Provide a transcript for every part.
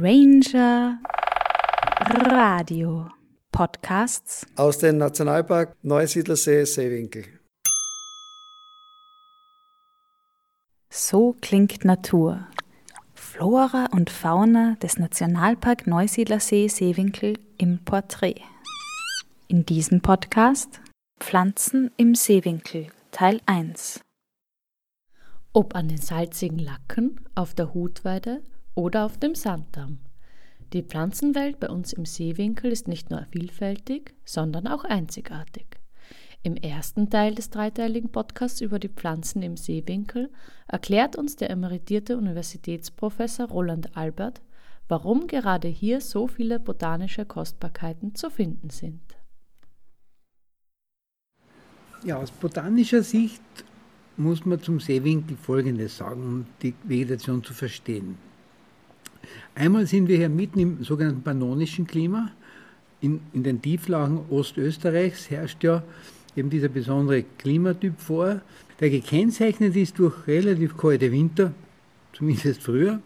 Ranger Radio Podcasts aus dem Nationalpark Neusiedlersee Seewinkel. So klingt Natur. Flora und Fauna des Nationalpark Neusiedlersee Seewinkel im Porträt. In diesem Podcast Pflanzen im Seewinkel Teil 1. Ob an den salzigen Lacken, auf der Hutweide oder auf dem Sanddamm. Die Pflanzenwelt bei uns im Seewinkel ist nicht nur vielfältig, sondern auch einzigartig. Im ersten Teil des dreiteiligen Podcasts über die Pflanzen im Seewinkel erklärt uns der emeritierte Universitätsprofessor Roland Albert, warum gerade hier so viele botanische Kostbarkeiten zu finden sind. Ja, aus botanischer Sicht muss man zum Seewinkel Folgendes sagen, um die Vegetation zu verstehen. Einmal sind wir hier mitten im sogenannten pannonischen Klima. In, in den Tieflagen Ostösterreichs herrscht ja eben dieser besondere Klimatyp vor, der gekennzeichnet ist durch relativ kalte Winter, zumindest früher,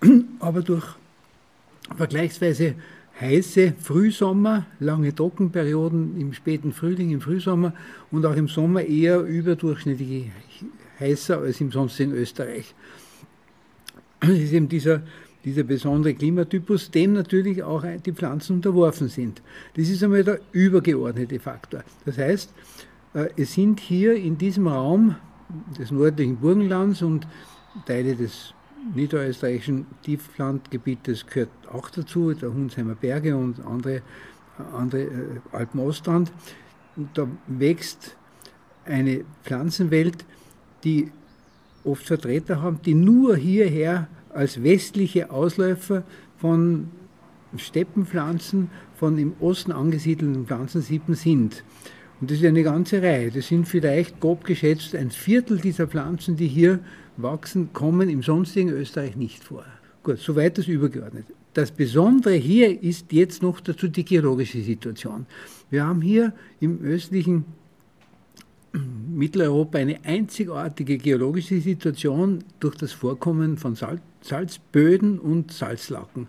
aber durch vergleichsweise heiße Frühsommer, lange Trockenperioden im späten Frühling, im Frühsommer und auch im Sommer eher überdurchschnittlich heißer als im sonstigen Österreich. Das ist eben dieser, dieser besondere Klimatypus, dem natürlich auch die Pflanzen unterworfen sind. Das ist einmal der übergeordnete Faktor. Das heißt, äh, es sind hier in diesem Raum des nördlichen Burgenlands und Teile des niederösterreichischen Tieflandgebietes gehört auch dazu, der Hunsheimer Berge und andere, andere äh, da wächst eine Pflanzenwelt, die oft Vertreter haben, die nur hierher als westliche Ausläufer von Steppenpflanzen, von im Osten angesiedelten Pflanzensippen sind. Und das ist eine ganze Reihe. Das sind vielleicht grob geschätzt ein Viertel dieser Pflanzen, die hier wachsen, kommen im sonstigen Österreich nicht vor. Gut, soweit das übergeordnet. Das Besondere hier ist jetzt noch dazu die geologische Situation. Wir haben hier im östlichen Mitteleuropa eine einzigartige geologische Situation durch das Vorkommen von Salzböden und Salzlacken.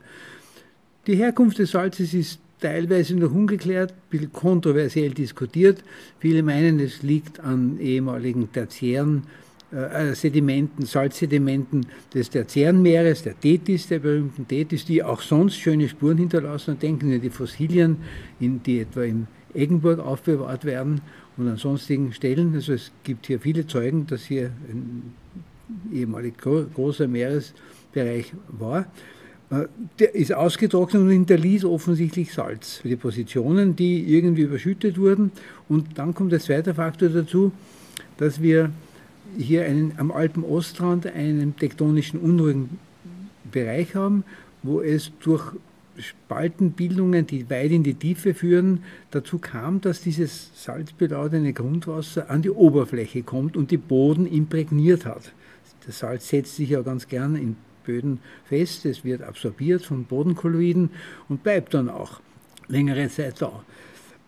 Die Herkunft des Salzes ist teilweise noch ungeklärt, bisschen kontroversiell diskutiert. Viele meinen, es liegt an ehemaligen tertiären äh, Sedimenten, Salzsedimenten des Tertiärenmeeres, der Tethys, der berühmten Tethys, die auch sonst schöne Spuren hinterlassen. Und denken Sie die Fossilien, in, die etwa in Eggenburg aufbewahrt werden und an sonstigen Stellen. Also es gibt hier viele Zeugen, dass hier ein ehemalig großer Meeresbereich war. Äh, der ist ausgetrocknet und hinterließ offensichtlich Salz für die Positionen, die irgendwie überschüttet wurden. Und dann kommt der zweite Faktor dazu, dass wir hier einen, am Alpenostrand einen tektonischen unruhigen Bereich haben, wo es durch Spaltenbildungen, die weit in die Tiefe führen, dazu kam, dass dieses salzbeladene Grundwasser an die Oberfläche kommt und die Boden imprägniert hat. Das Salz setzt sich ja ganz gern in Böden fest, es wird absorbiert von Bodenkolloiden und bleibt dann auch längere Zeit da.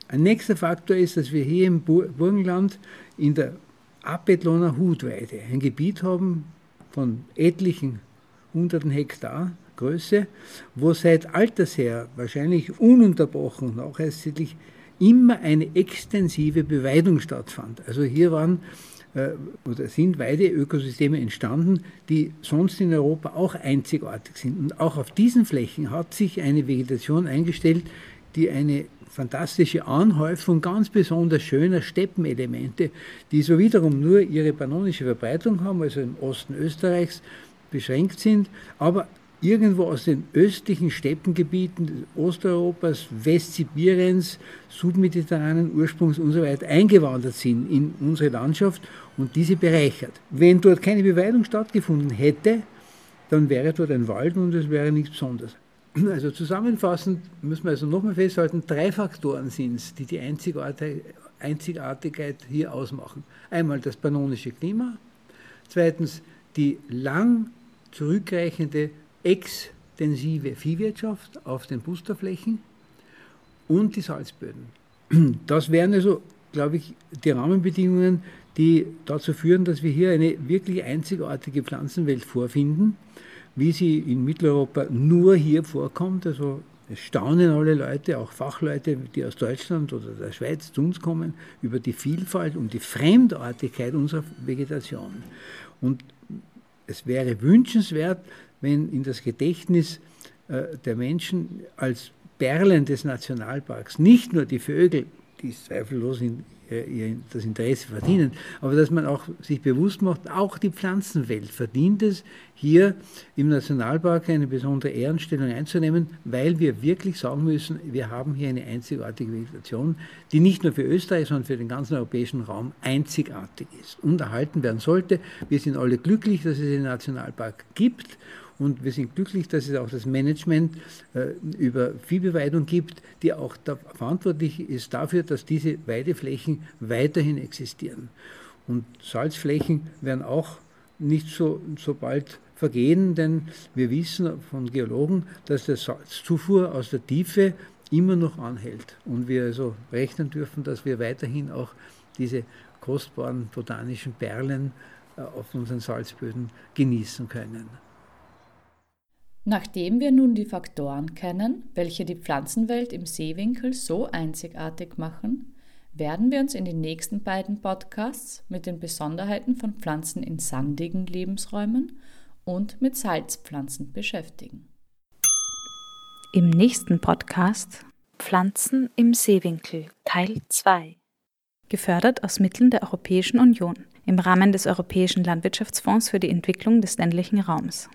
Ein nächster Faktor ist, dass wir hier im Burgenland in der Apetloner Hutweide ein Gebiet haben von etlichen hunderten Hektar Größe, wo seit alters her wahrscheinlich ununterbrochen nachweislich immer eine extensive Beweidung stattfand. Also hier waren oder sind Weideökosysteme entstanden, die sonst in Europa auch einzigartig sind. Und auch auf diesen Flächen hat sich eine Vegetation eingestellt, die eine fantastische Anhäufung ganz besonders schöner Steppenelemente, die so wiederum nur ihre pannonische Verbreitung haben, also im Osten Österreichs beschränkt sind, aber irgendwo aus den östlichen Steppengebieten Osteuropas, Westsibiriens, submediterranen Ursprungs und so weiter eingewandert sind in unsere Landschaft und diese bereichert. Wenn dort keine Beweidung stattgefunden hätte, dann wäre dort ein Wald und es wäre nichts Besonderes. Also zusammenfassend müssen wir also nochmal festhalten, drei Faktoren sind es, die die Einzigartigkeit hier ausmachen. Einmal das pannonische Klima, zweitens die lang zurückreichende extensive Viehwirtschaft auf den Busterflächen und die Salzböden. Das wären also, glaube ich, die Rahmenbedingungen, die dazu führen, dass wir hier eine wirklich einzigartige Pflanzenwelt vorfinden wie sie in Mitteleuropa nur hier vorkommt. Also es staunen alle Leute, auch Fachleute, die aus Deutschland oder der Schweiz zu uns kommen, über die Vielfalt und die Fremdartigkeit unserer Vegetation. Und es wäre wünschenswert, wenn in das Gedächtnis äh, der Menschen als Perlen des Nationalparks nicht nur die Vögel, die zweifellos in äh, das Interesse verdienen, aber dass man auch sich bewusst macht, auch die Pflanzenwelt verdient es, hier im Nationalpark eine besondere Ehrenstellung einzunehmen, weil wir wirklich sagen müssen, wir haben hier eine einzigartige Vegetation, die nicht nur für Österreich, sondern für den ganzen europäischen Raum einzigartig ist und erhalten werden sollte. Wir sind alle glücklich, dass es den Nationalpark gibt und wir sind glücklich, dass es auch das Management äh, über Viehbeweidung gibt, die auch da verantwortlich ist dafür, dass diese Weideflächen weiterhin existieren. Und Salzflächen werden auch nicht so, so bald vergehen, denn wir wissen von Geologen, dass der Salzzufuhr aus der Tiefe immer noch anhält und wir also rechnen dürfen, dass wir weiterhin auch diese kostbaren botanischen Perlen äh, auf unseren Salzböden genießen können. Nachdem wir nun die Faktoren kennen, welche die Pflanzenwelt im Seewinkel so einzigartig machen, werden wir uns in den nächsten beiden Podcasts mit den Besonderheiten von Pflanzen in sandigen Lebensräumen und mit Salzpflanzen beschäftigen. Im nächsten Podcast Pflanzen im Seewinkel Teil 2. Gefördert aus Mitteln der Europäischen Union im Rahmen des Europäischen Landwirtschaftsfonds für die Entwicklung des ländlichen Raums.